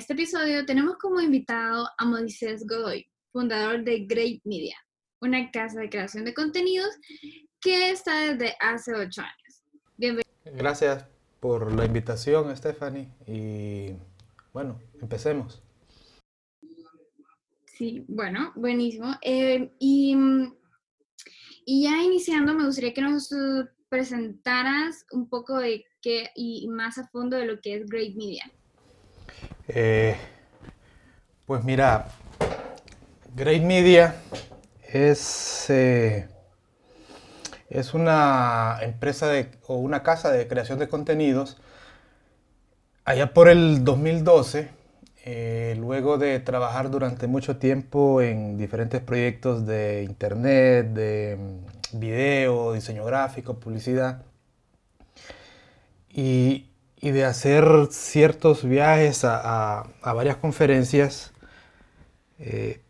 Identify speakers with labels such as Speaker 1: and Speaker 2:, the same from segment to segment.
Speaker 1: Este episodio tenemos como invitado a Moisés Godoy, fundador de Great Media, una casa de creación de contenidos que está desde hace ocho años.
Speaker 2: Bienvenido. Gracias por la invitación, Stephanie. Y bueno, empecemos.
Speaker 1: Sí, bueno, buenísimo. Eh, y, y, ya iniciando, me gustaría que nos presentaras un poco de qué y más a fondo de lo que es Great Media.
Speaker 2: Eh, pues mira, Great Media es eh, es una empresa de, o una casa de creación de contenidos. Allá por el 2012, eh, luego de trabajar durante mucho tiempo en diferentes proyectos de internet, de mm, video, diseño gráfico, publicidad, y, de hacer ciertos viajes a, varias conferencias, eh,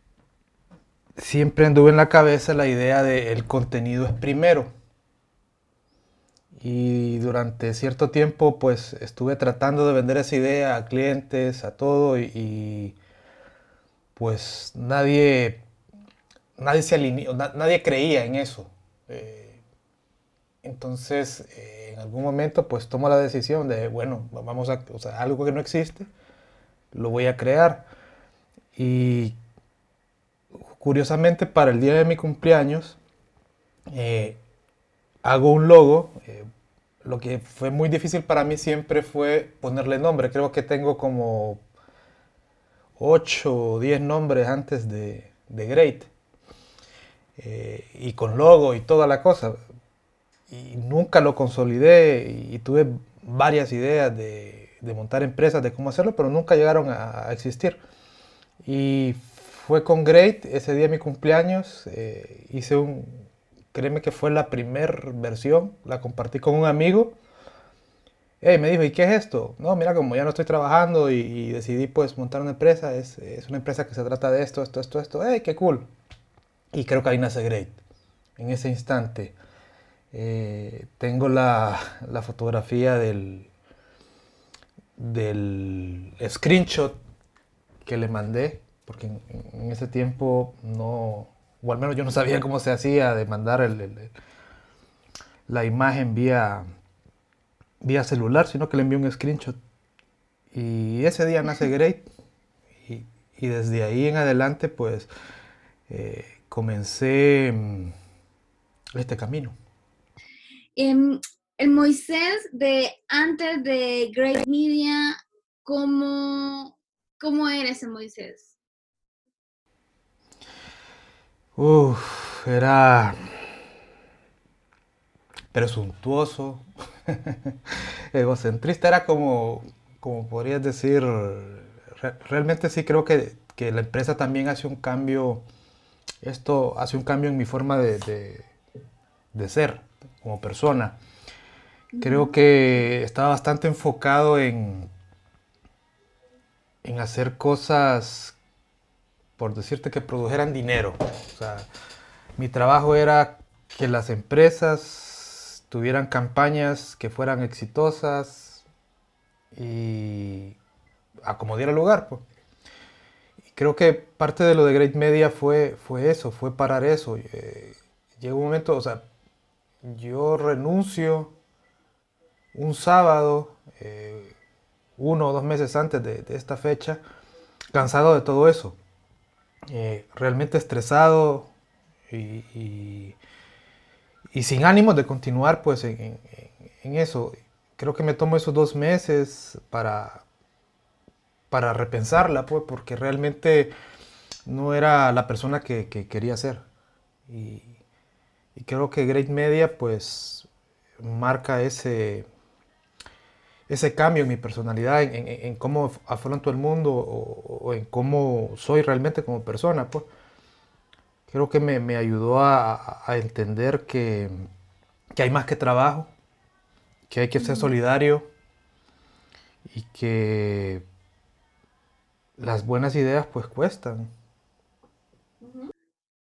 Speaker 2: siempre anduve en la cabeza la idea de el contenido es primero. Y durante cierto tiempo pues estuve tratando de vender esa idea a clientes, a todo y, pues nadie, nadie se alineó, nadie creía en eso. Eh, entonces eh, en algún momento pues tomo la decisión de, bueno, vamos a, algo que no existe, lo voy a crear. Y curiosamente para el día de mi cumpleaños eh, hago un logo. Eh, lo que fue muy difícil para mí siempre fue ponerle nombre. Creo que tengo como 8 o 10 nombres antes de, Great. Eh, y con logo y toda la cosa. Y nunca lo consolidé y, tuve varias ideas de, montar empresas, de cómo hacerlo, pero nunca llegaron a, a existir. Y fue con Great, ese día de mi cumpleaños, eh, hice un, créeme que fue la primera versión, la compartí con un amigo. Hey, me dijo, ¿y qué es esto? No, mira, como ya no estoy trabajando y, decidí pues montar una empresa, es, es, una empresa que se trata de esto, esto, esto, esto. ¡Hey, qué cool! Y creo que ahí nace Great, en ese instante. Eh, tengo la, la, fotografía del, del screenshot que le mandé porque en, ese tiempo no, o al menos yo no sabía cómo se hacía de mandar la imagen vía, vía celular, sino que le envié un screenshot. Y ese día nace Great. Y, desde ahí en adelante, pues, eh, comencé mm, este camino.
Speaker 1: Em, el Moisés de antes de Great Media, ¿cómo, cómo era ese Moisés?
Speaker 2: Uf, era presuntuoso, egocentrista, era como, como podrías decir, realmente sí creo que, la empresa también hace un cambio, esto hace un cambio en mi forma de, ser como persona. Creo que estaba bastante enfocado en, en hacer cosas por decirte que produjeran dinero. O sea, mi trabajo era que las empresas tuvieran campañas que fueran exitosas y acomodiera el lugar. Pues. Y creo que parte de lo de Great Media fue, fue eso, fue parar eso. Eh, llegó un momento, o sea, yo renuncio un sábado, eh, uno o dos meses antes de esta fecha, cansado de todo eso. Eh, realmente estresado y, sin ánimo de continuar pues en, eso. Creo que me tomo esos dos meses para, para repensarla, pues, porque realmente no era la persona que, quería ser. Creo que Great Media pues marca ese, ese cambio en mi personalidad, en, cómo afronto el mundo o, en cómo soy realmente como persona, pues. Creo que me, ayudó a, entender que, hay más que trabajo, que hay que ser solidario y que las buenas ideas pues cuestan.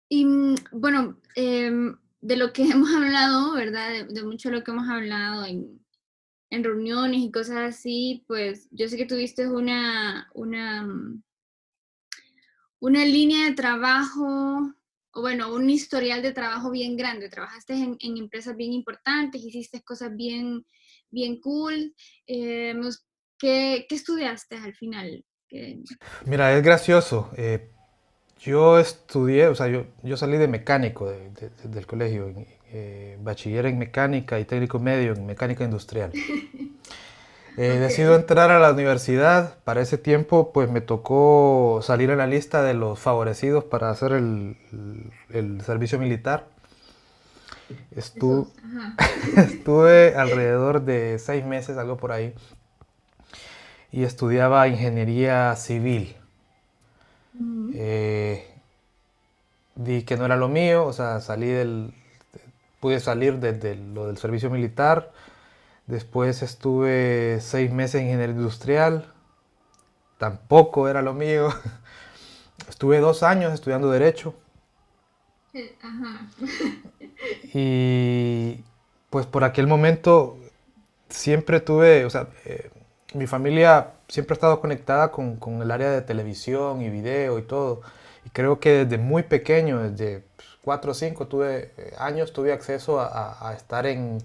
Speaker 1: Y mm, bueno, em, de lo que hemos hablado, ¿verdad? De, de mucho de lo que hemos hablado en, reuniones y cosas así, pues yo sé que tuviste una, una, mm, una línea de trabajo, o bueno, un historial de trabajo bien grande. Trabajaste en, empresas bien importantes, hiciste cosas bien, bien cool. Eh, ¿qué, estudiaste al final?
Speaker 2: Mira, es gracioso. Eh, yo estudié, o sea, yo, yo salí de mecánico del colegio eh, bachiller en mecánica y técnico medio en mecánica industrial. Eh, Decido entrar a la universidad. Para ese tiempo, pues me tocó salir en la lista de los favorecidos para hacer el, servicio militar. estuve alrededor de seis meses, algo por ahí, y estudiaba ingeniería civil. Eh, vi que no era lo mío, o sea, salí del, pude salir desde lo del servicio militar. Después estuve seis meses en ingeniería industrial. Tampoco era lo mío. Estuve dos años estudiando Derecho. Y pues por aquel momento siempre tuve, o sea, eh, mi familia siempre ha estado conectada con, el área de televisión y video y todo. Y creo que desde muy pequeño, desde cuatro o cinco tuve, eh, años tuve acceso a, estar en,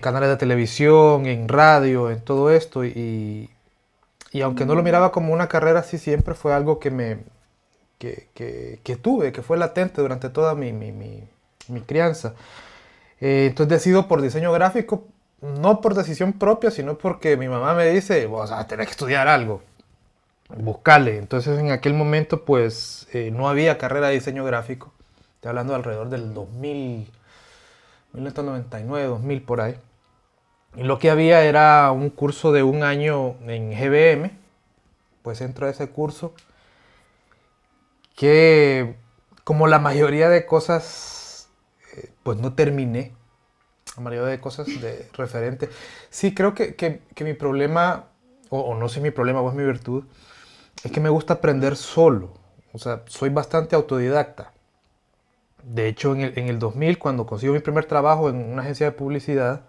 Speaker 2: canales de televisión, en radio, en todo esto. Y, aunque no lo miraba como una carrera así, siempre fue algo que me que, que, tuve, que fue latente durante toda mi, mi, mi, crianza. Eh, entonces decido por diseño gráfico, no por decisión propia, sino porque mi mamá me dice, vos vas a tener que estudiar algo buscarle. Entonces en aquel momento pues eh, no había carrera de diseño gráfico. Estoy hablando alrededor del 2000, 1999, 2000 por ahí. Y lo que había era un curso de un año en GBM. Pues entro a ese curso que como la mayoría de cosas eh, pues no terminé. Mayoría de cosas de referente. Sí, creo que, que, mi problema, o, o no sé mi problema o es mi virtud, es que me gusta aprender solo. O sea, soy bastante autodidacta. De hecho, en el, 2000, cuando consigo mi primer trabajo en una agencia de publicidad,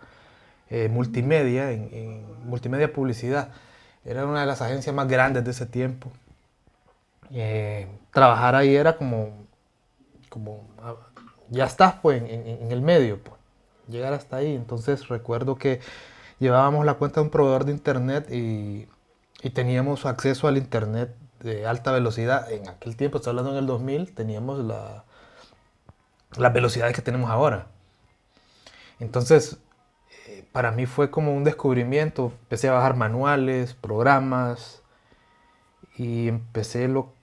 Speaker 2: eh, multimedia, en, multimedia publicidad, era una de las agencias más grandes de ese tiempo. Eh, trabajar ahí era como, como ah, ya estás pues en, el medio, pues, llegar hasta ahí. Entonces recuerdo que llevábamos la cuenta de un proveedor de internet y y teníamos acceso al internet de alta velocidad. En aquel tiempo, estoy hablando en el 2000, teníamos la, las velocidades que tenemos ahora. Entonces, eh, para mí fue como un descubrimiento. Empecé a bajar manuales, programas y empecé lo,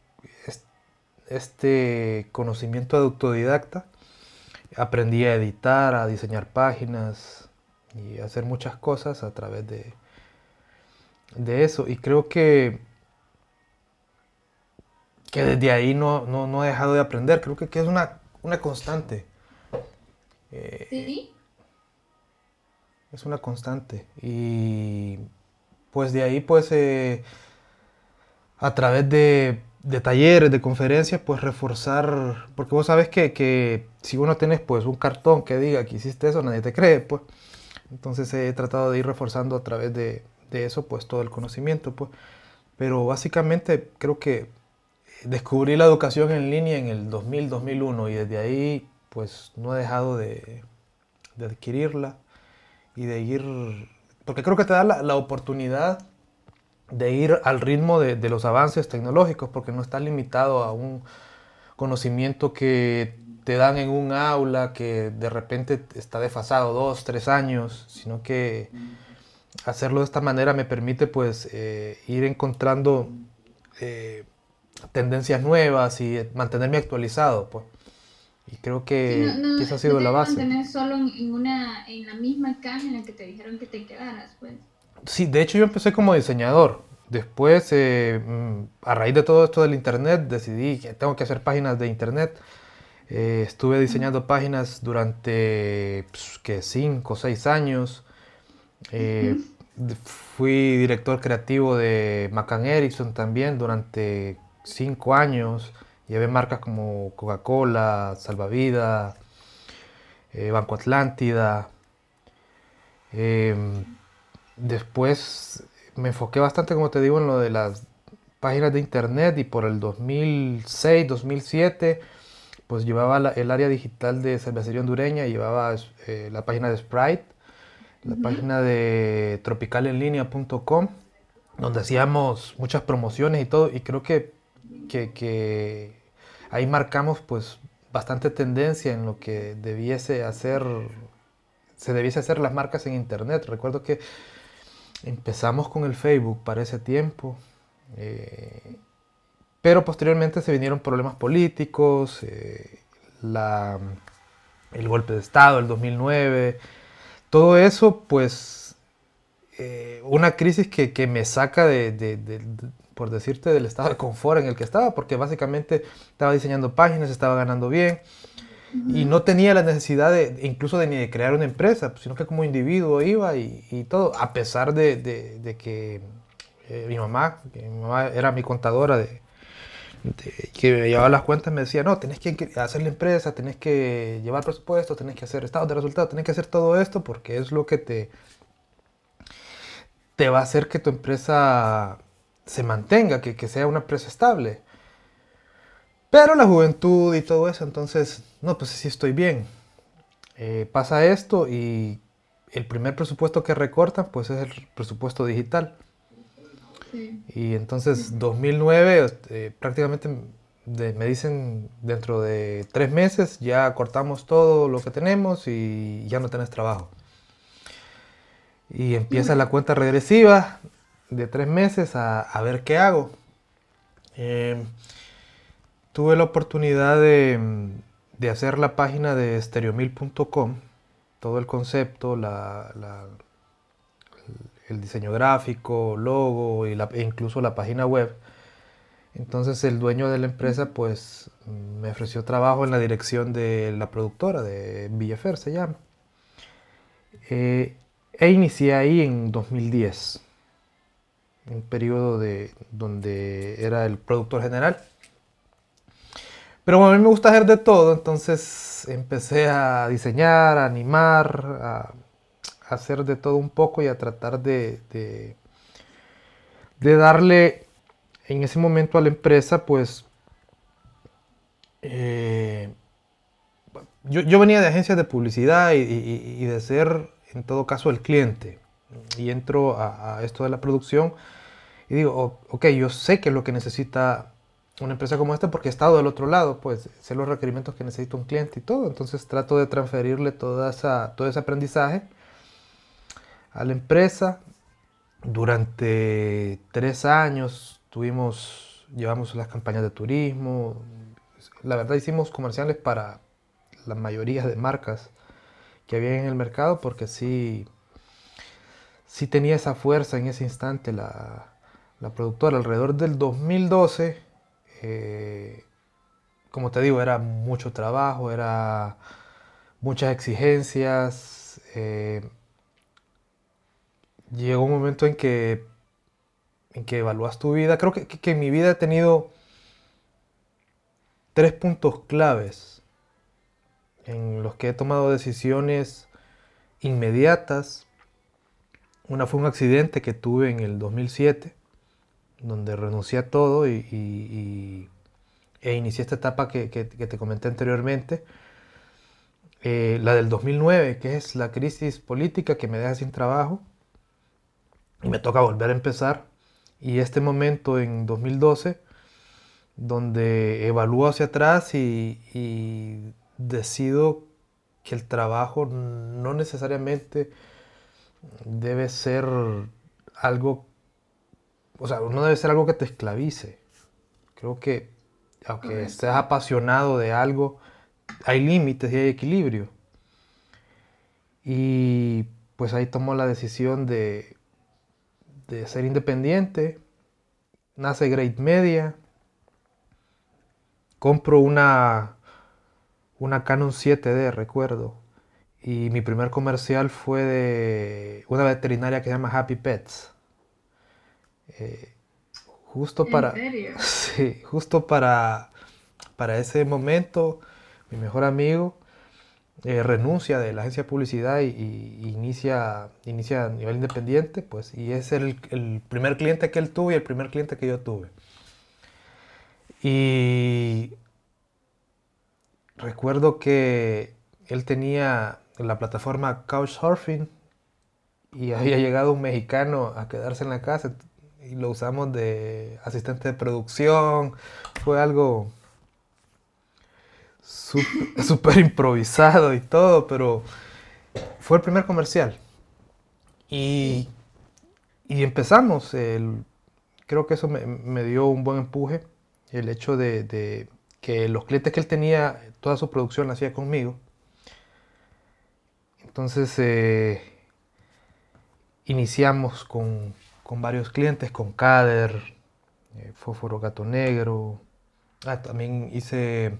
Speaker 2: este conocimiento de autodidacta. Aprendí a editar, a diseñar páginas y a hacer muchas cosas a través de, de eso. Y creo que, que desde ahí no, no, he dejado de aprender. Creo que, es una, una constante.
Speaker 1: Eh, ¿Sí?
Speaker 2: Es una constante. Y pues de ahí, pues, eh, a través de, de, talleres, de conferencias, pues reforzar, porque vos sabes que, que, si uno tenés pues un cartón que diga que hiciste eso, nadie te cree, pues. Entonces he tratado de ir reforzando a través de, de eso pues todo el conocimiento pues. Pero básicamente creo que descubrí la educación en línea en el 2000-2001 y desde ahí pues no he dejado de, adquirirla y de ir, porque creo que te da la, oportunidad de ir al ritmo de, de, los avances tecnológicos, porque no estás limitado a un conocimiento que te dan en un aula que de repente está desfasado dos, tres años, sino que hacerlo de esta manera me permite pues eh, ir encontrando eh, tendencias nuevas y mantenerme actualizado. Pues. Y creo que, esa ha sido la base.
Speaker 1: No solo en, una, en la misma caja en la que te dijeron que te quedaras, pues.
Speaker 2: Sí, de hecho yo empecé como diseñador. Después, eh, mm, a raíz de todo esto del internet, decidí que tengo que hacer páginas de internet. Eh, estuve diseñando páginas durante pues, que 5 o 6 años. Eh, fui director creativo de McCann Erickson también durante 5 años. Llevé marcas como Coca-Cola, Salvavida, Banco Atlántida. Después me enfoqué bastante, como te digo, en lo de las páginas de internet y por el 2006, 2007, pues llevaba el área digital de cervecería hondureña, llevaba eh, la página de Sprite, la página de tropicalenlinea.com, donde hacíamos muchas promociones y todo, y creo que, que, ahí marcamos pues bastante tendencia en lo que debiese hacer, se debiese hacer las marcas en internet. Recuerdo que Empezamos con el Facebook para ese tiempo, eh, pero posteriormente se vinieron problemas políticos, eh, el golpe de Estado, el 2009, todo eso, pues, eh, una crisis que, me saca de, por decirte, del estado de confort en el que estaba, porque básicamente estaba diseñando páginas, estaba ganando bien, y no tenía la necesidad de, incluso de ni de crear una empresa, sino que como individuo iba y, todo, a pesar de, que eh, mi mamá, mi mamá era mi contadora de, que me llevaba las cuentas, me decía, no, tenés que hacer la empresa, tenés que llevar presupuesto, tenés que hacer estados de resultados, tenés que hacer todo esto porque es lo que te, te va a hacer que tu empresa se mantenga, que, que sea una empresa estable. Pero la juventud y todo eso, entonces, no, pues sí estoy bien. Eh, pasa esto y el primer presupuesto que recortan, pues es el presupuesto digital. Y entonces, 2009, eh, prácticamente me dicen dentro de tres meses ya cortamos todo lo que tenemos y ya no tenés trabajo. Y empieza la cuenta regresiva de tres meses a, ver qué hago. Eh, tuve la oportunidad de, hacer la página de stereomil.com, todo el concepto, el diseño gráfico, logo e incluso la página web. Entonces el dueño de la empresa pues me ofreció trabajo en la dirección de la productora de Villafer se llama. Eh, e inicié ahí en 2010, un periodo de, donde era el productor general pero a mí me gusta hacer de todo, entonces empecé a diseñar, a animar, a, hacer de todo un poco y a tratar de, de, darle en ese momento a la empresa, pues, eh, yo, venía de agencias de publicidad y, de ser, en todo caso, el cliente. Y entro a, a esto de la producción y digo, ok, yo sé que es lo que necesita una empresa como esta porque he estado del otro lado, pues sé los requerimientos que necesita un cliente y todo. Entonces trato de transferirle toda esa, todo ese aprendizaje a la empresa. Durante tres años tuvimos, llevamos las campañas de turismo. La verdad hicimos comerciales para la mayoría de marcas que había en el mercado porque sí, sí tenía esa fuerza en ese instante la, la productora. Alrededor del 2012 eh, como te digo, era mucho trabajo, era muchas exigencias. Eh, llegó un momento en que, en que evalúas tu vida. Creo que, que, en mi vida he tenido tres puntos claves en los que he tomado decisiones inmediatas. Una fue un accidente que tuve en el 2007 donde renuncié a todo y, e inicié esta etapa que, te comenté anteriormente. Eh, la del 2009, que es la crisis política que me deja sin trabajo y me toca volver a empezar. Y este momento en 2012, donde evalúo hacia atrás y, y decido que el trabajo no necesariamente debe ser algo o sea, no debe ser algo que te esclavice. Creo que aunque estés apasionado de algo, hay límites y hay equilibrio. Y pues ahí tomó la decisión de, de ser independiente. Nace Great Media. Compro una, una Canon 7D, recuerdo. Y mi primer comercial fue de una veterinaria que se llama Happy Pets. Eh, justo para. Sí, justo para, para ese momento, mi mejor amigo eh, renuncia de la agencia de publicidad y, inicia, inicia a nivel independiente, pues, y es el, el, primer cliente que él tuvo y el primer cliente que yo tuve. Y recuerdo que él tenía la plataforma Couchsurfing y había llegado un mexicano a quedarse en la casa y lo usamos de asistente de producción. Fue algo súper improvisado y todo, pero fue el primer comercial. Y, y empezamos. El, creo que eso me, dio un buen empuje. El hecho de, de, que los clientes que él tenía, toda su producción la hacía conmigo. Entonces eh, iniciamos con, con, varios clientes, con Cader, eh, Fósforo Gato Negro. Ah, también hice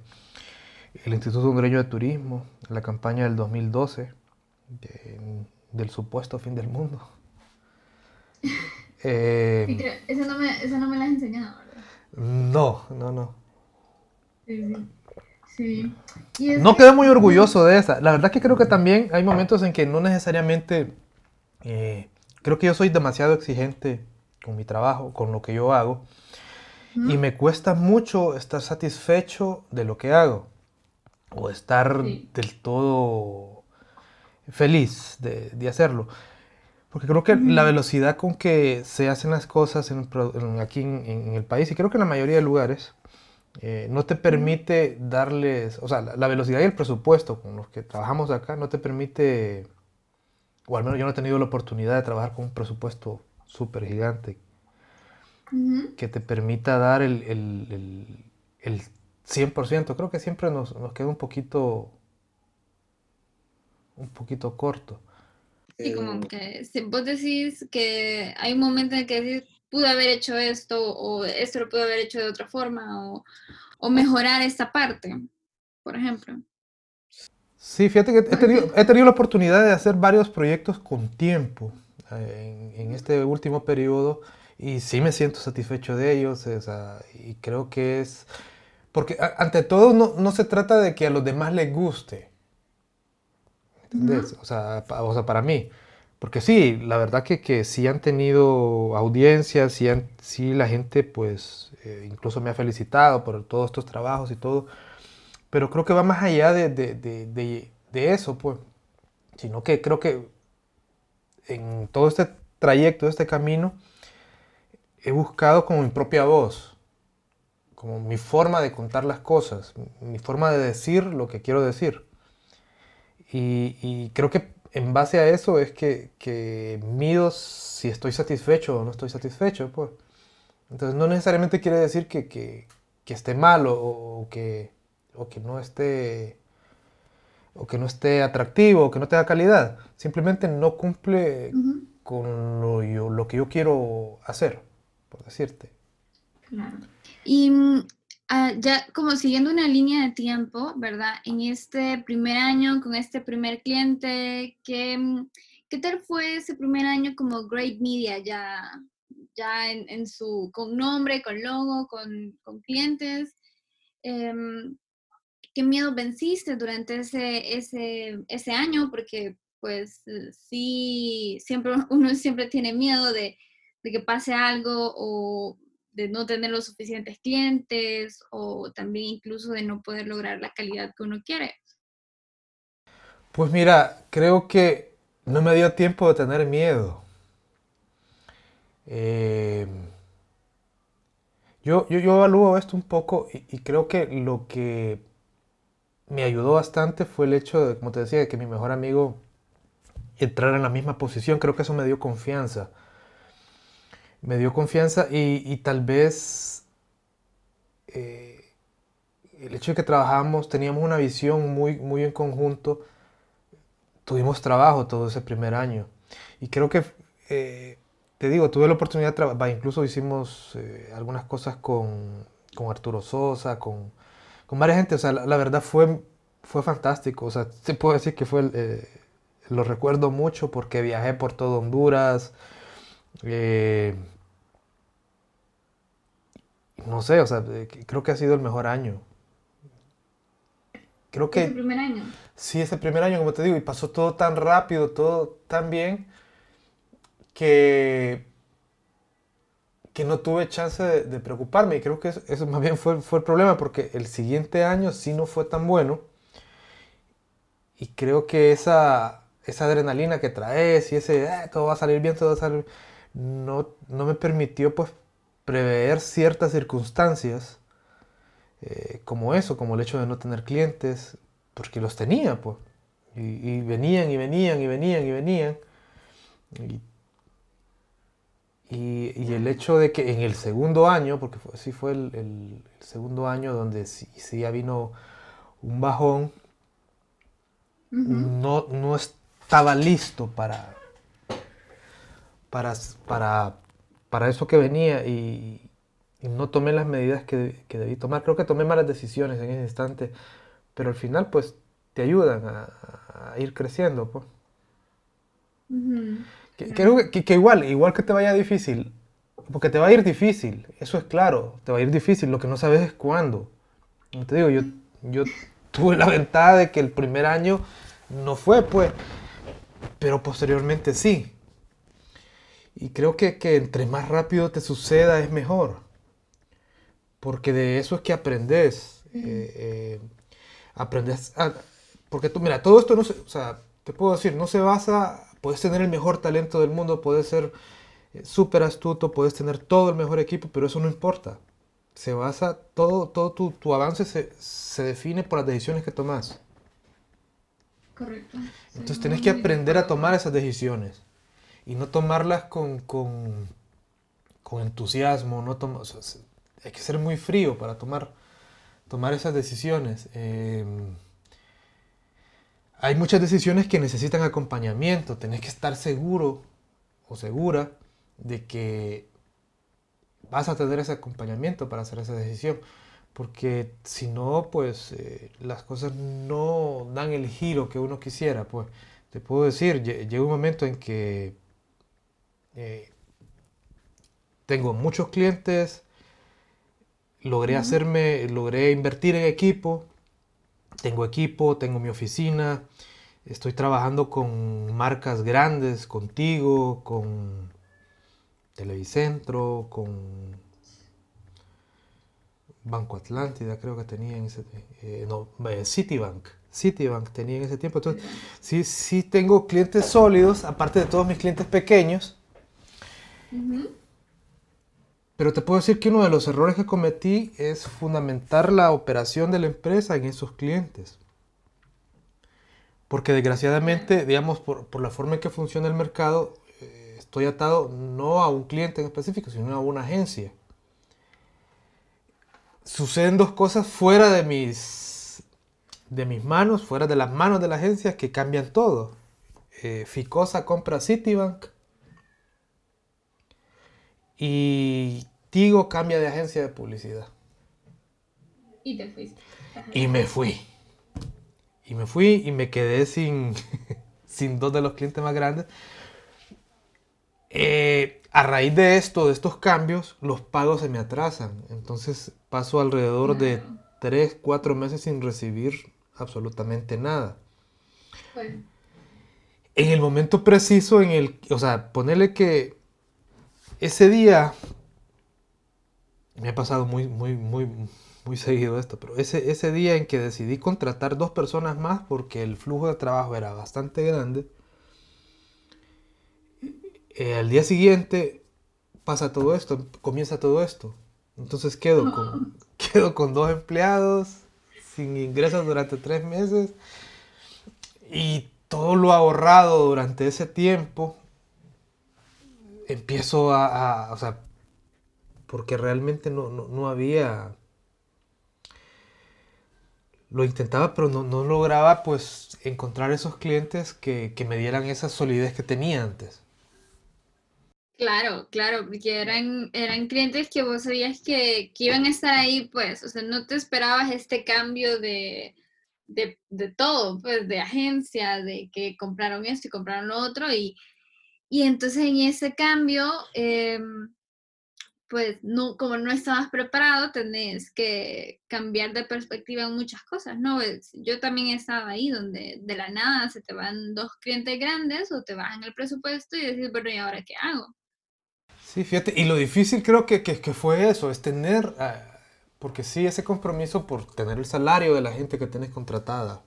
Speaker 2: el Instituto Hondureño de Turismo, la campaña del 2012 del supuesto fin del mundo.
Speaker 1: Eh, esa, no me, esa no me la has enseñado, ¿verdad?
Speaker 2: No, no, no.
Speaker 1: Sí, sí.
Speaker 2: no quedé muy orgulloso de esa. La verdad que creo que también hay momentos en que no necesariamente... Eh, creo que yo soy demasiado exigente con mi trabajo, con lo que yo hago. Y me cuesta mucho estar satisfecho de lo que hago o estar del todo feliz de, hacerlo. Porque creo que la velocidad con que se hacen las cosas aquí en, el país, y creo que en la mayoría de lugares, eh, no te permite darles, o sea, la, velocidad y el presupuesto con los que trabajamos acá no te permite, o al menos yo no he tenido la oportunidad de trabajar con un presupuesto súper gigante, que te permita dar el, el, el 100%, creo que siempre nos, nos queda un poquito, un poquito corto.
Speaker 1: Sí, como que vos decís que hay un momento en que decís, pude haber hecho esto o esto lo pude haber hecho de otra forma o, o mejorar esta parte, por ejemplo.
Speaker 2: Sí, fíjate que he tenido, he tenido la oportunidad de hacer varios proyectos con tiempo eh, en, en este último periodo y sí me siento satisfecho de ellos y creo que es porque ante todo no, se trata de que a los demás les guste. ¿Entendés? o, sea, para mí. Porque sí, la verdad que, que sí han tenido audiencias, sí, sí la gente pues eh, incluso me ha felicitado por todos estos trabajos y todo. Pero creo que va más allá de, de eso, pues. Sino que creo que en todo este trayecto, este camino, he buscado como mi propia voz como mi forma de contar las cosas, mi forma de decir lo que quiero decir. Y, creo que en base a eso es que, que, mido si estoy satisfecho o no estoy satisfecho. Pues. Entonces no necesariamente quiere decir que, que, que esté mal o, que, o que no esté o que no esté atractivo o que no tenga calidad. Simplemente no cumple con lo, lo que yo quiero hacer, por decirte.
Speaker 1: Claro. Y mm, ah, ya como siguiendo una línea de tiempo, ¿verdad? En este primer año, con este primer cliente, ¿qué, mm, qué tal fue ese primer año como Great Media ya, ya en, su, con nombre, con logo, con, con clientes? Em, ¿Qué miedo venciste durante ese, ese, ese año? Porque pues sí, siempre, uno siempre tiene miedo de, de que pase algo o de no tener los suficientes clientes o también incluso de no poder lograr la calidad que uno quiere?
Speaker 2: Pues mira, creo que no me dio tiempo de tener miedo. Eh, yo, yo, yo, evalúo esto un poco y, creo que lo que me ayudó bastante fue el hecho de, como te decía, de que mi mejor amigo entrara en la misma posición. Creo que eso me dio confianza me dio confianza y, tal vez eh, el hecho de que trabajamos, teníamos una visión muy, muy en conjunto, tuvimos trabajo todo ese primer año. Y creo que, eh, te digo, tuve la oportunidad de trabajar, incluso hicimos eh, algunas cosas con, con, Arturo Sosa, con, con varias gente, o sea, la, verdad fue, fue fantástico, o sea, se puede decir que fue, eh, lo recuerdo mucho porque viajé por todo Honduras, no sé, o sea, creo que ha sido el mejor año.
Speaker 1: Creo que... ¿Ese primer año?
Speaker 2: Sí, ese primer año, como te digo, y pasó todo tan rápido, todo tan bien, que, que no tuve chance de, preocuparme. Y creo que eso, más bien fue, fue el problema, porque el siguiente año sí no fue tan bueno. Y creo que esa, esa adrenalina que traes y ese, ah, todo va a salir bien, todo va a salir no, no me permitió pues prever ciertas circunstancias eh, como eso, como el hecho de no tener clientes, porque los tenía, pues. Y, venían y venían y venían y venían. Y, el hecho de que en el segundo año, porque fue, sí fue el, segundo año donde sí, ya vino un bajón, no, no estaba listo para, para, para, para eso que venía y, no tomé las medidas que, debí tomar. Creo que tomé malas decisiones en ese instante, pero al final pues te ayudan a, ir creciendo. Pues. Que, igual, igual que te vaya difícil, porque te va a ir difícil, eso es claro, te va a ir difícil, lo que no sabes es cuándo. te digo, yo, yo tuve la ventaja de que el primer año no fue, pues, pero posteriormente sí. Y creo que, que entre más rápido te suceda es mejor porque de eso es que aprendes. Eh, eh, aprendes porque tú, mira, todo esto no se, o sea, te puedo decir, no se basa, puedes tener el mejor talento del mundo, puedes ser eh, súper astuto, puedes tener todo el mejor equipo, pero eso no importa. Se basa, todo, todo tu, tu avance se, se, define por las decisiones que tomas.
Speaker 1: Correcto.
Speaker 2: Entonces tienes que aprender a tomar esas decisiones y no tomarlas con, con, con entusiasmo, no o hay que ser muy frío para tomar, tomar esas decisiones. Em, hay muchas decisiones que necesitan acompañamiento, tenés que estar seguro o segura de que vas a tener ese acompañamiento para hacer esa decisión. Porque si no, pues eh, las cosas no dan el giro que uno quisiera. Pues te puedo decir, llega un momento en que eh, tengo muchos clientes, logré hacerme, logré invertir en equipo, tengo equipo, tengo mi oficina, estoy trabajando con marcas grandes, contigo, con Televicentro, con Banco Atlántida, creo que tenía en ese eh, no, eh, Citibank. Citibank tenía en ese tiempo. Entonces, sí, sí tengo clientes sólidos, aparte de todos mis clientes pequeños. Pero te puedo decir que uno de los errores que cometí es fundamentar la operación de la empresa en esos clientes. Porque desgraciadamente, digamos, por, la forma en que funciona el mercado, eh, estoy atado no a un cliente en específico, sino a una agencia. Suceden dos cosas fuera de mis, de mis manos, fuera de las manos de la agencia, que cambian todo. Eh, Ficosa compra Citibank y Tigo cambia de agencia de publicidad.
Speaker 1: Y te fuiste.
Speaker 2: Y me fui. Y me fui y me quedé sin, sin dos de los clientes más grandes. Eh, a raíz de esto, de estos cambios, los pagos se me atrasan. Entonces paso alrededor de 3, 4 meses sin recibir absolutamente nada. En el momento preciso en el, o sea, ponerle que ese día, me ha pasado muy, muy, muy, muy seguido esto, pero ese, ese día en que decidí contratar dos personas más porque el flujo de trabajo era bastante grande, eh, al día siguiente pasa todo esto, comienza todo esto. Entonces quedo con, quedo con dos empleados sin ingresos durante tres meses y todo lo ahorrado durante ese tiempo empiezo a, o sea, porque realmente no, había, lo intentaba, pero no, lograba pues encontrar esos clientes que, me dieran esa solidez que tenía antes.
Speaker 1: Claro, claro, porque eran, eran clientes que vos sabías que, iban a estar ahí, pues, o sea, no te esperabas este cambio de, todo, pues, de agencia, de que compraron esto y compraron lo otro, y, y entonces en ese cambio, em, pues no, como no estabas preparado, tenés que cambiar de perspectiva en muchas cosas, ¿no? Yo también estaba ahí donde de la nada se te van dos clientes grandes o te bajan el presupuesto y decís, bueno, ¿y ahora qué hago?
Speaker 2: Sí, fíjate, y lo difícil creo que, que, fue eso, es tener, ah, porque sí, ese compromiso por tener el salario de la gente que tienes contratada.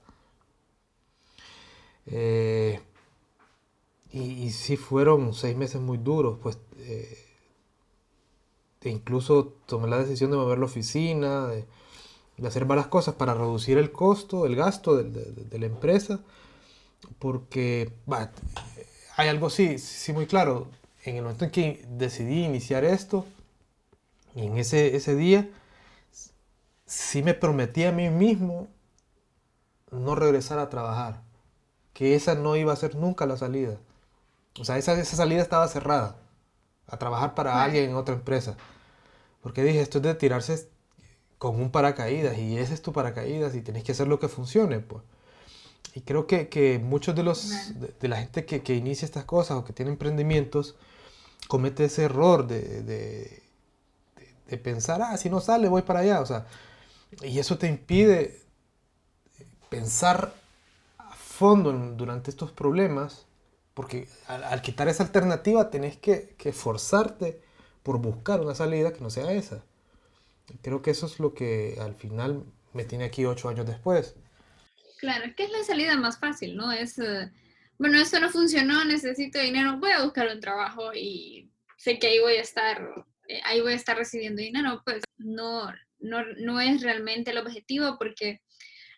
Speaker 2: Eh, y, sí fueron seis meses muy duros, pues eh, incluso tomé la decisión de mover la oficina, de, hacer varias cosas para reducir el costo, el gasto de, la empresa, porque hay algo sí, sí muy claro, en el momento en que decidí iniciar esto, y en ese, ese día, sí me prometí a mí mismo no regresar a trabajar, que esa no iba a ser nunca la salida. O sea, esa, esa salida estaba cerrada a trabajar para alguien en otra empresa. Porque dije, esto es de tirarse con un paracaídas y ese es tu paracaídas y tenés que hacer lo que funcione, pues. Y creo que, que muchos de los de, la gente que, que, inicia estas cosas o que tiene emprendimientos comete ese error de, de, de, pensar, ah, si no sale, voy para allá. O sea, y eso te impide pensar a fondo durante estos problemas porque al, quitar esa alternativa tenés que, que, esforzarte por buscar una salida que no sea esa. Creo que eso es lo que al final me tiene aquí ocho años después.
Speaker 1: Claro, es que es la salida más fácil, ¿no? Es, eh, bueno, esto no funcionó, necesito dinero, voy a buscar un trabajo y sé que ahí voy a estar, eh, ahí voy a estar recibiendo dinero, pues no, no, no es realmente el objetivo porque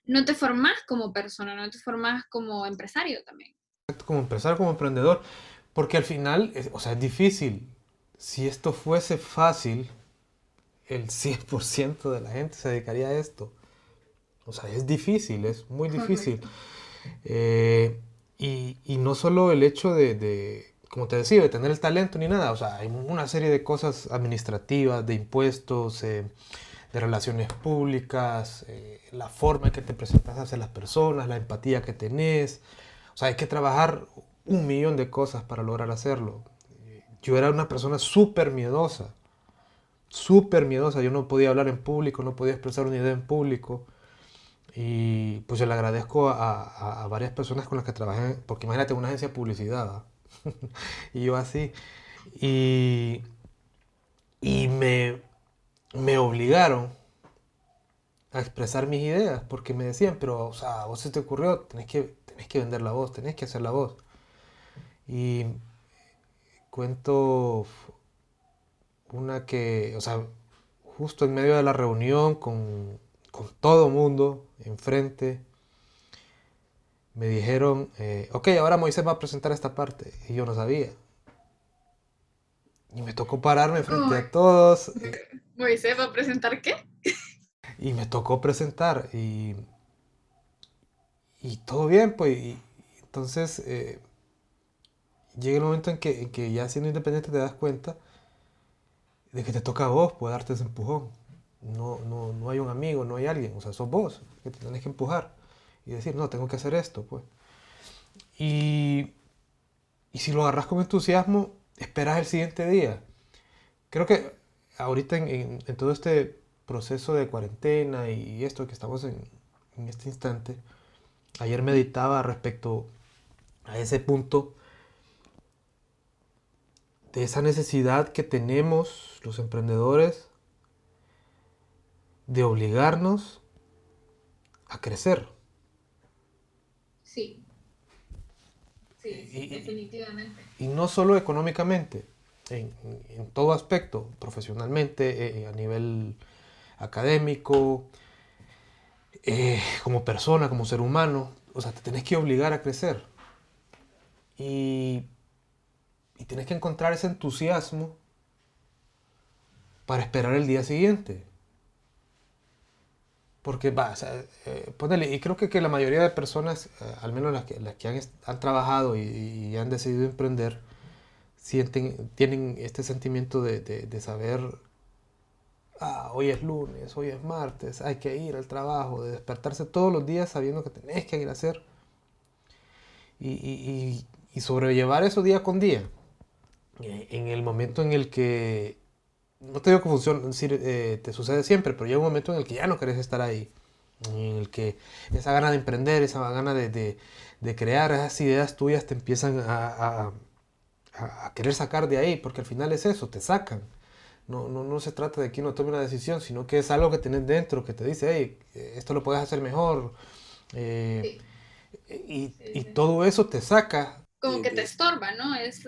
Speaker 1: no te formas como persona, no te formas como empresario también
Speaker 2: como empresario, como emprendedor, porque al final, o sea, es difícil. Si esto fuese fácil, el 100% de la gente se dedicaría a esto. O sea, es difícil, es muy difícil. Eh, y, y, no solo el hecho de, de, como te decía, de tener el talento ni nada. O sea, hay una serie de cosas administrativas, de impuestos, eh, de relaciones públicas, eh, la forma en que te presentas hacia las personas, la empatía que tenés, o sea, hay que trabajar un millón de cosas para lograr hacerlo. Yo era una persona súper miedosa, súper miedosa. Yo no podía hablar en público, no podía expresar una idea en público. Y pues yo le agradezco a, varias personas con las que trabajé, porque imagínate una agencia de publicidad. y yo así. Y, y me, me obligaron a expresar mis ideas, porque me decían, pero, o sea, a vos se te ocurrió, tenés que tenés que vender la voz, tenés que hacer la voz. Y cuento una que, o sea, justo en medio de la reunión con, con todo mundo enfrente, me dijeron, eh, ok, ahora Moisés va a presentar esta parte. Y yo no sabía. Y me tocó pararme frente a todos.
Speaker 1: ¿Moisés va a presentar qué?
Speaker 2: Y me tocó presentar. Y y todo bien, pues. Y, entonces eh, llega el momento en que, que, ya siendo independiente te das cuenta de que te toca a vos poder darte ese empujón. No, no, no hay un amigo, no hay alguien, o sea, sos vos que te tenés que empujar y decir, no, tengo que hacer esto, pues. Y, y si lo agarras con entusiasmo, esperas el siguiente día. Creo que ahorita en, todo este proceso de cuarentena y esto que estamos en, en este instante, Ayer meditaba respecto a ese punto de esa necesidad que tenemos los emprendedores de obligarnos a crecer.
Speaker 1: Sí. Sí, definitivamente.
Speaker 2: Y no solo económicamente, en, todo aspecto, profesionalmente, eh, a nivel académico, eh, como persona, como ser humano, o sea, te tenés que obligar a crecer. Y, y tienes que encontrar ese entusiasmo para esperar el día siguiente. Porque va, o eh, ponele, y creo que, que la mayoría de personas, eh, al menos las que, las que han, han trabajado y, han decidido emprender, sienten, tienen este sentimiento de, de saber, ah, hoy es lunes, hoy es martes, hay que ir al trabajo, de despertarse todos los días sabiendo que tenés que ir a hacer. Y, y, y sobrellevar eso día con día. Eh, en el momento en el que, no te digo que funciona, decir, eh, te sucede siempre, pero llega un momento en el que ya no querés estar ahí. En el que esa gana de emprender, esa gana de, de, de crear, esas ideas tuyas te empiezan a, a a, querer sacar de ahí, porque al final es eso, te sacan. No, no, no se trata de que uno tome una decisión, sino que es algo que tenés dentro, que te dice, hey, esto lo puedes hacer mejor. Eh, y, y, todo eso te saca.
Speaker 1: Como que te estorba, ¿no? Es,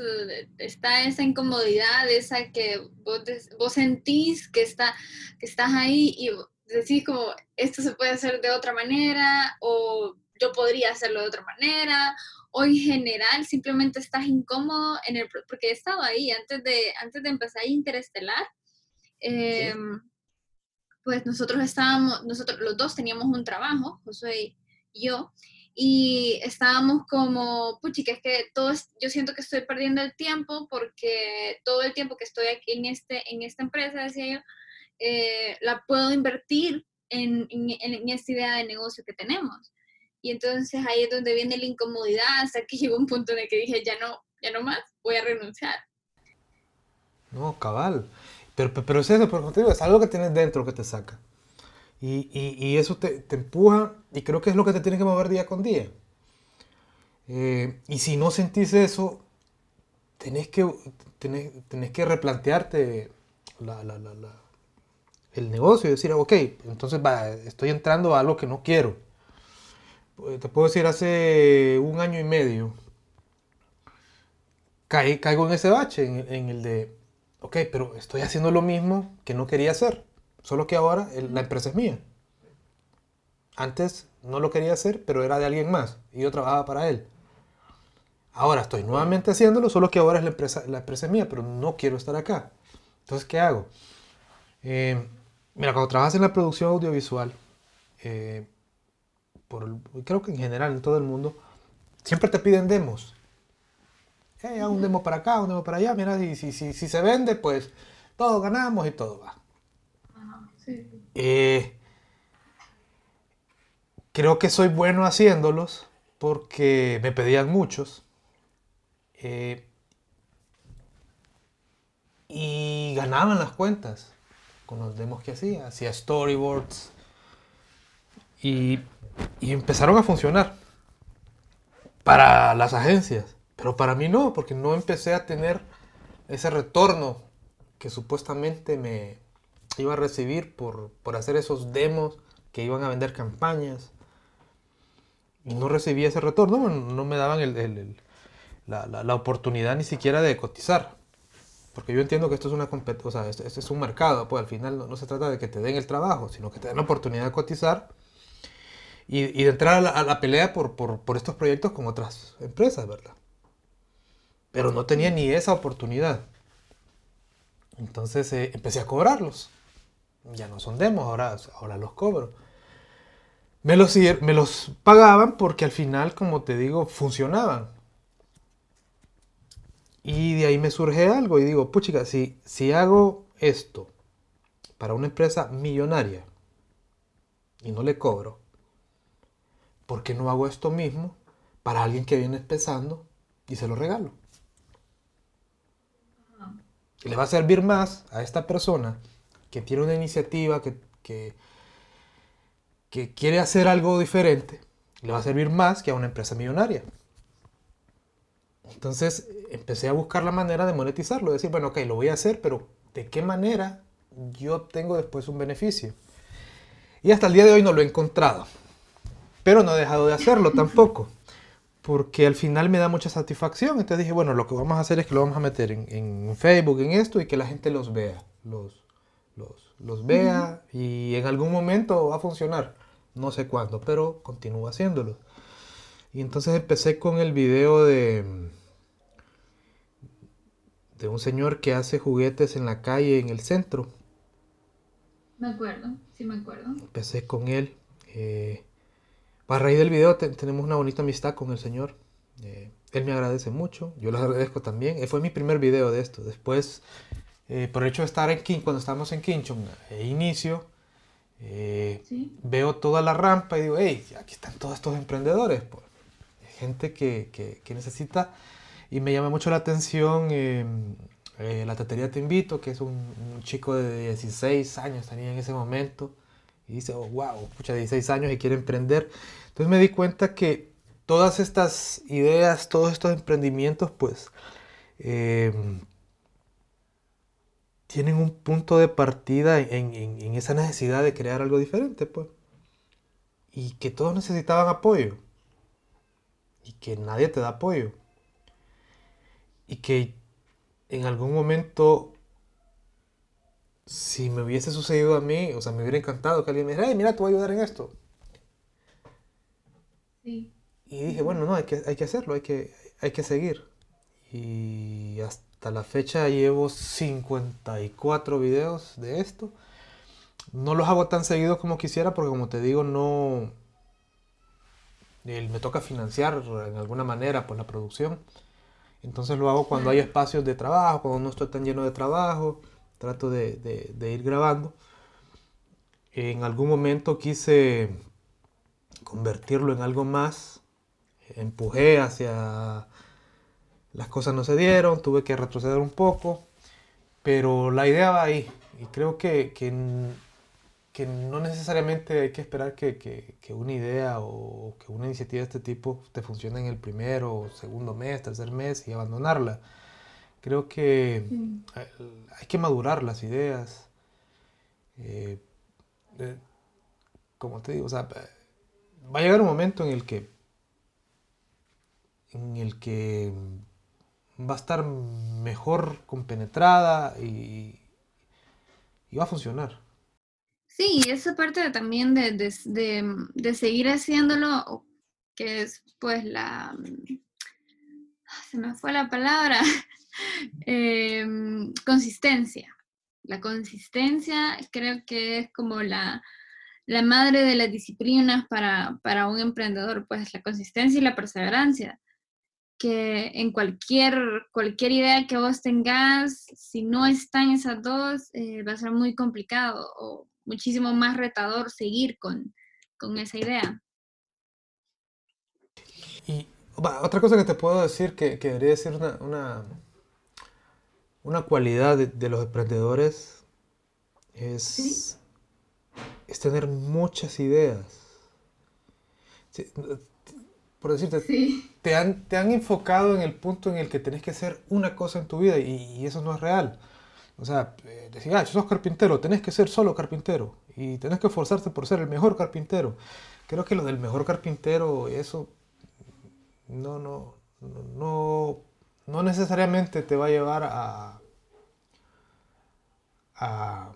Speaker 1: está esa incomodidad, esa que vos, vos sentís que, está, que estás ahí y decís como, esto se puede hacer de otra manera, o yo podría hacerlo de otra manera, o en general simplemente estás incómodo en el porque he estado ahí antes de antes de empezar Interestelar eh, pues nosotros estábamos nosotros los dos teníamos un trabajo José y yo y estábamos como puchica es que todo yo siento que estoy perdiendo el tiempo porque todo el tiempo que estoy aquí en este en esta empresa decía yo eh, la puedo invertir en, en, en esta idea de negocio que tenemos y entonces ahí es donde viene la incomodidad hasta que llegó un punto en el que dije, ya no, ya no más, voy a renunciar.
Speaker 2: No, cabal. Pero, pero es eso, pero contigo, es algo que tienes dentro que te saca. Y, y, y eso te, te, empuja y creo que es lo que te tiene que mover día con día. Eh, y si no sentís eso, tenés que, tenés, tenés que replantearte la, la, la, el negocio y decir, ok, entonces va, estoy entrando a algo que no quiero te puedo decir, hace un año y medio, caigo en ese bache, en, el de, ok, pero estoy haciendo lo mismo que no quería hacer, solo que ahora la empresa es mía. Antes no lo quería hacer, pero era de alguien más y yo trabajaba para él. Ahora estoy nuevamente haciéndolo, solo que ahora es la empresa, la empresa es mía, pero no quiero estar acá. Entonces, ¿qué hago? Eh, mira, cuando trabajas en la producción audiovisual, eh, creo que en general en todo el mundo, siempre te piden demos. Eh, un demo para acá, un demo para allá, mira, y si, si, si se vende, pues todos ganamos y todo va. Eh, creo que soy bueno haciéndolos porque me pedían muchos. Eh, y ganaban las cuentas con los demos que hacía. Hacía storyboards. Y y empezaron a funcionar para las agencias, pero para mí no, porque no empecé a tener ese retorno que supuestamente me iba a recibir por, por hacer esos demos que iban a vender campañas. Y no recibí ese retorno, no me daban el, el, la, la, la, oportunidad ni siquiera de cotizar. Porque yo entiendo que esto es una o sea, esto, esto, es un mercado, pues al final no, no, se trata de que te den el trabajo, sino que te den la oportunidad de cotizar y, de entrar a la, pelea por, por, por, estos proyectos con otras empresas, ¿verdad? Pero no tenía ni esa oportunidad. Entonces eh, empecé a cobrarlos. Ya no son demos, ahora, ahora los cobro. Me los, me los pagaban porque al final, como te digo, funcionaban. Y de ahí me surge algo y digo, puchica, si, si hago esto para una empresa millonaria y no le cobro, ¿por qué no hago esto mismo para alguien que viene empezando y se lo regalo? Le va a servir más a esta persona que tiene una iniciativa, que, que, quiere hacer algo diferente, le va a servir más que a una empresa millonaria. Entonces empecé a buscar la manera de monetizarlo, decir, bueno, ok, lo voy a hacer, pero ¿de qué manera yo obtengo después un beneficio? Y hasta el día de hoy no lo he encontrado. Pero no he dejado de hacerlo tampoco, porque al final me da mucha satisfacción. Entonces dije, bueno, lo que vamos a hacer es que lo vamos a meter en, en Facebook, en esto, y que la gente los vea, los, los, los vea, uh -huh. y en algún momento va a funcionar. No sé cuándo, pero continúo haciéndolo. Y entonces empecé con el video de, de un señor que hace juguetes en la calle, en el centro.
Speaker 1: Me acuerdo, sí me acuerdo.
Speaker 2: Empecé con él. Eh, a raíz del video tenemos una bonita amistad con el Señor. Eh, él me agradece mucho, yo le agradezco también. Eh, fue mi primer video de esto. Después, eh, por el hecho de estar en King, cuando estábamos en Kinchon, inicio, veo toda la rampa y digo, hey, aquí están todos estos emprendedores. Pues. Gente que, que, que, necesita. Y me llama mucho la atención La Tatería Te Invito, que es un, un, chico de 16 años, tenía en ese momento. Y dice, oh, wow, escucha, 16 años y quiere emprender. Entonces me di cuenta que todas estas ideas, todos estos emprendimientos, pues, em, tienen un punto de partida en, esa necesidad de crear algo diferente, pues. Y que todos necesitaban apoyo. Y que nadie te da apoyo. Y que en algún momento, si me hubiese sucedido a mí, o sea, me hubiera encantado que alguien me dijera, hey, mira, te voy a ayudar en esto. Y dije, bueno, no, hay que, hay que hacerlo, hay que, hay que seguir. Y hasta la fecha llevo 54 videos de esto. No los hago tan seguidos como quisiera porque como te digo, no... me toca financiar en alguna manera por la producción. Entonces lo hago cuando hay espacios de trabajo, cuando no estoy tan lleno de trabajo. Trato de, ir grabando. En algún momento quise convertirlo en algo más. Empujé hacia... Las cosas no se dieron, tuve que retroceder un poco, pero la idea va ahí. Y creo que, que, no necesariamente hay que esperar que, una idea o que una iniciativa de este tipo te funcione en el primero, segundo mes, tercer mes y abandonarla. Creo que hay que madurar las ideas. Eh, eh, como te digo, o sea, va a llegar un momento en el que en el que va a estar mejor compenetrada y, y va a funcionar.
Speaker 1: Sí, esa parte también de, de, seguir haciéndolo, que es pues la, se me fue la palabra, em, consistencia. La consistencia creo que es como la, la madre de las disciplinas para, para, un emprendedor, pues la consistencia y la perseverancia. Que en cualquier, cualquier idea que vos tengas, si no están esas dos, eh, va a ser muy complicado o muchísimo más retador seguir con, con esa idea.
Speaker 2: Y otra cosa que te puedo decir, que, que debería ser una, una, una cualidad de, los emprendedores, es es tener muchas ideas. por decirte, te, han, te han enfocado en el punto en el que tenés que hacer una cosa en tu vida y, eso no es real. O sea, eh, decir, ah, sos carpintero, tenés que ser solo carpintero y tenés que esforzarte por ser el mejor carpintero. Creo que lo del mejor carpintero, eso no, no, no, no necesariamente te va a llevar a, a,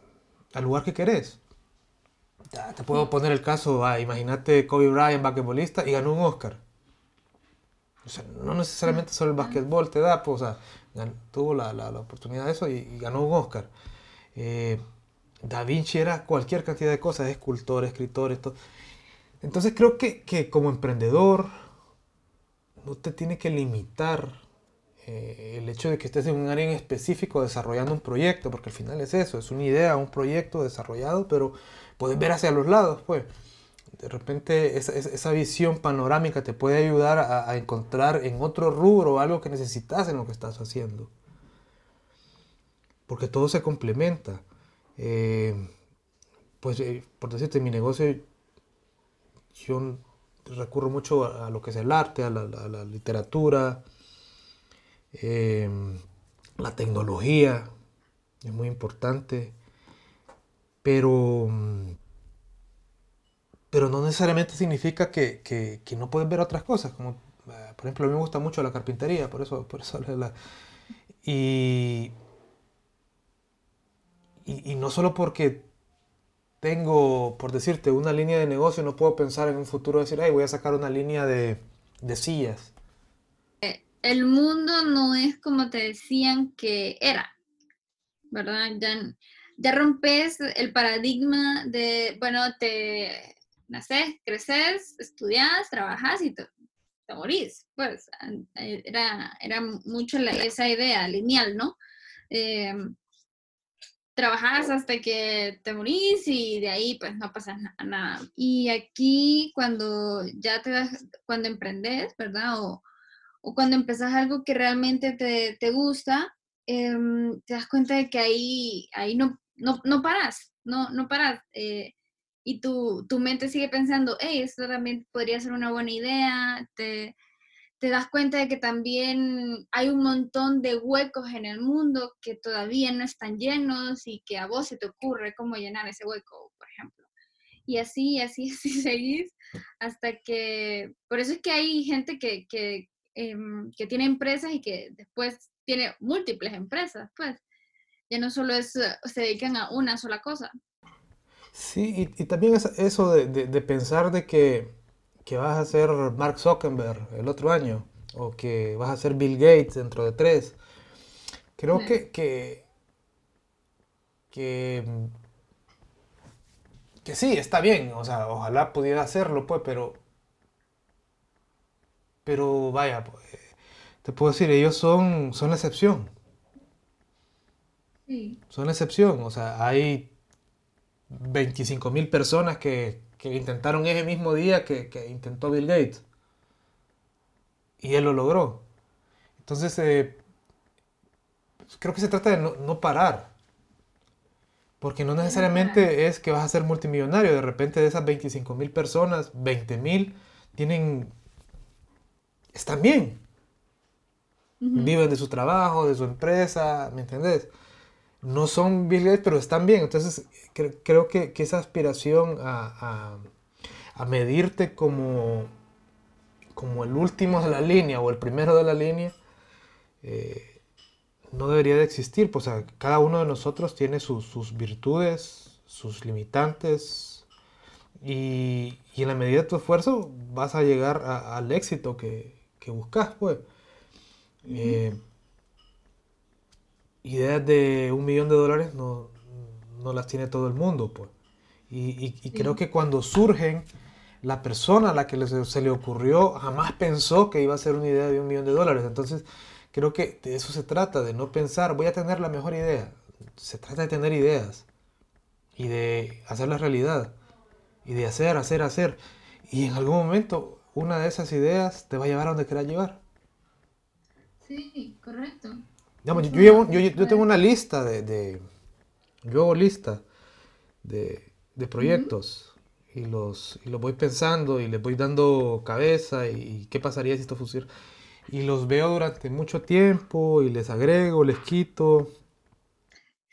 Speaker 2: al lugar que querés te puedo poner el caso, ah, imagínate Kobe Bryant, basquetbolista, y ganó un Oscar. O sea, no necesariamente solo el basquetbol te da, pues, o sea, tuvo la, la, oportunidad de eso y, ganó un Oscar. Eh, da Vinci era cualquier cantidad de cosas, escultor, escritor, esto. Entonces creo que, que, como emprendedor no te tiene que limitar eh, el hecho de que estés en un área en específico desarrollando un proyecto, porque al final es eso, es una idea, un proyecto desarrollado, pero puedes ver hacia los lados, pues. De repente esa, esa visión panorámica te puede ayudar a, encontrar en otro rubro algo que necesitas en lo que estás haciendo. Porque todo se complementa. Eh, pues, eh, por decirte, mi negocio, yo recurro mucho a, lo que es el arte, a la, literatura, eh, la tecnología, es muy importante pero, pero no necesariamente significa que, que, no puedes ver otras cosas, como eh, por ejemplo a mí me gusta mucho la carpintería, por eso, por eso la, y, y, no solo porque tengo, por decirte, una línea de negocio, no puedo pensar en un futuro decir, ay, voy a sacar una línea de, de sillas.
Speaker 1: El mundo no es como te decían que era, ¿verdad? Ya, rompes el paradigma de, bueno, te naces, creces, estudias, trabajas y te, morís. Pues era, era mucho esa idea lineal, ¿no? Eh, trabajas hasta que te morís y de ahí pues no pasa nada. Y aquí cuando ya te das, cuando emprendes, ¿verdad? O cuando empezás algo que realmente te, te gusta, em, te das cuenta de que ahí, ahí no, no, no paras, no, no paras. Eh, y tu, tu, mente sigue pensando, hey, esto también podría ser una buena idea, te, te das cuenta de que también hay un montón de huecos en el mundo que todavía no están llenos y que a vos se te ocurre cómo llenar ese hueco, por ejemplo. Y así, así, así seguís hasta que, por eso es que hay gente que, que, Em, que tiene empresas y que después tiene múltiples empresas, pues ya no solo es, eh, se dedican a una sola cosa.
Speaker 2: Sí, y, también es eso de, de, pensar de que, que, vas a ser Mark Zuckerberg el otro año o que vas a ser Bill Gates dentro de tres. Creo que, que, que, que sí, está bien, o sea, ojalá pudiera hacerlo, pues, pero pero vaya, pues, te puedo decir, ellos son, son la excepción. Sí. Son la excepción. O sea, hay 25 mil personas que, intentaron ese mismo día que, intentó Bill Gates. Y él lo logró. Entonces, eh, creo que se trata de no, parar. Porque no necesariamente es que vas a ser multimillonario. De repente de esas 25 mil personas, 20 mil tienen están bien. Viven de su trabajo, de su empresa, ¿me entendés? No son Bill pero están bien. Entonces, creo que, esa aspiración a, medirte como, como el último de la línea o el primero de la línea, eh, no debería de existir. Pues, cada uno de nosotros tiene sus, virtudes, sus limitantes, y, en la medida de tu esfuerzo vas a llegar al éxito que, que buscas, pues. Eh, ideas de un millón de dólares no, las tiene todo el mundo, pues. Y, creo que cuando surgen, la persona a la que se le ocurrió jamás pensó que iba a ser una idea de un millón de dólares. Entonces, creo que de eso se trata, de no pensar, voy a tener la mejor idea. Se trata de tener ideas y de hacerlas realidad. Y de hacer, hacer, hacer. Y en algún momento una de esas ideas te va a llevar a donde quieras llevar.
Speaker 1: Sí, correcto.
Speaker 2: yo, yo, tengo una lista de, yo hago lista de, proyectos y, los, los voy pensando y les voy dando cabeza y, qué pasaría si esto funciona. Y los veo durante mucho tiempo y les agrego, les quito.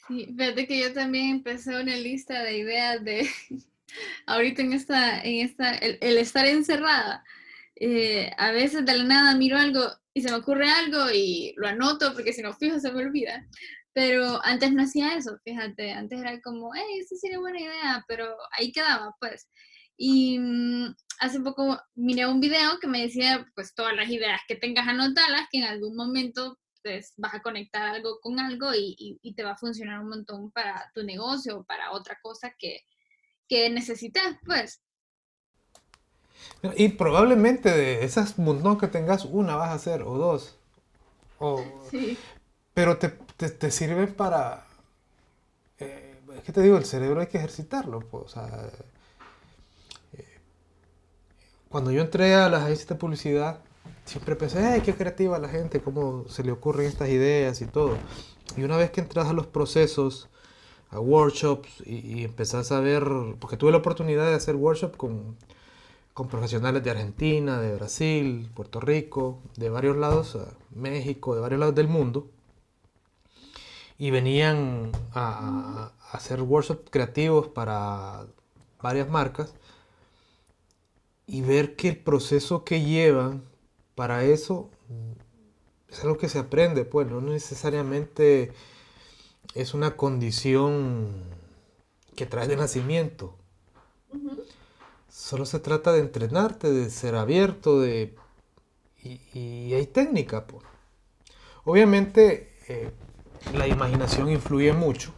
Speaker 1: Sí, fíjate que yo también empecé una lista de ideas de, ahorita en esta, en esta, el, estar encerrada, eh, a veces de la nada miro algo y se me ocurre algo y lo anoto porque si no fijo se me olvida. Pero antes no hacía eso, fíjate, antes era como, hey, eso sería buena idea, pero ahí quedaba, pues. Y mm, hace poco miré un video que me decía, pues todas las ideas que tengas anotalas, que en algún momento pues, vas a conectar algo con algo y, y, te va a funcionar un montón para tu negocio o para otra cosa que, que necesitas, pues.
Speaker 2: Y probablemente de esas montón que tengas, una vas a hacer o dos. sí. Pero te, te, sirven para... Eh, es que te digo, el cerebro hay que ejercitarlo. Pues, o sea, eh, cuando yo entré a las agencias de publicidad, siempre pensé, ¡ay, qué creativa la gente! ¿Cómo se le ocurren estas ideas y todo? Y una vez que entras a los procesos a workshops y, y, empezás a ver, porque tuve la oportunidad de hacer workshops con, con, profesionales de Argentina, de Brasil, Puerto Rico, de varios lados, México, de varios lados del mundo, y venían a, hacer workshops creativos para varias marcas y ver que el proceso que llevan para eso es algo que se aprende, pues no necesariamente es una condición que trae de nacimiento. Solo se trata de entrenarte, de ser abierto, de... Y, hay técnica. Pues. Obviamente eh, la imaginación influye mucho.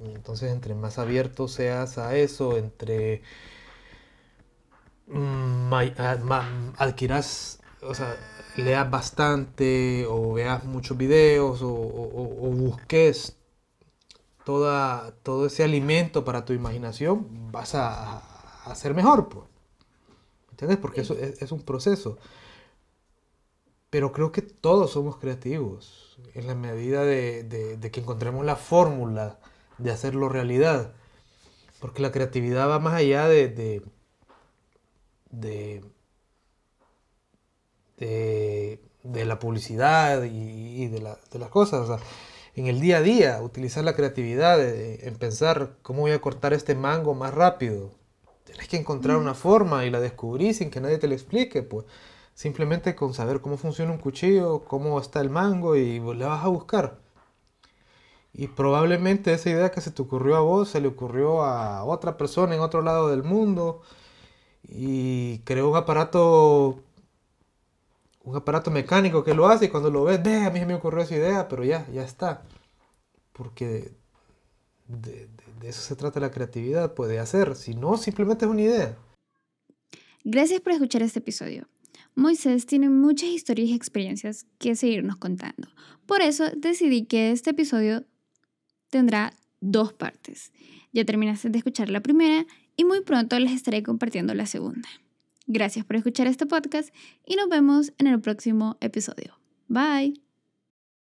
Speaker 2: Entonces, entre más abierto seas a eso, entre mm, adquieras, o sea, leas bastante o veas muchos videos o, busques toda, todo ese alimento para tu imaginación, vas a, a ser mejor, pues. ¿Entiendes? Porque eso es, un proceso. Pero creo que todos somos creativos en la medida de, que encontremos la fórmula de hacerlo realidad. Porque la creatividad va más allá de, de, de, la publicidad y, de, las cosas. en el día a día, utilizar la creatividad en pensar cómo voy a cortar este mango más rápido. Tienes que encontrar una forma y la descubrí sin que nadie te lo explique, pues. Simplemente con saber cómo funciona un cuchillo, cómo está el mango y le vas a buscar. Y probablemente esa idea que se te ocurrió a vos se le ocurrió a otra persona en otro lado del mundo y creó un aparato un aparato mecánico que lo hace y cuando lo ves, ve, a mí me ocurrió esa idea, pero ya, ya está. Porque de, de eso se trata la creatividad, puede hacer, si no, simplemente es una idea.
Speaker 1: Gracias por escuchar este episodio. Moisés tiene muchas historias y experiencias que seguirnos contando. Por eso decidí que este episodio tendrá dos partes. Ya terminaste de escuchar la primera y muy pronto les estaré compartiendo la segunda. Gracias por escuchar este podcast y nos vemos en el próximo episodio. Bye.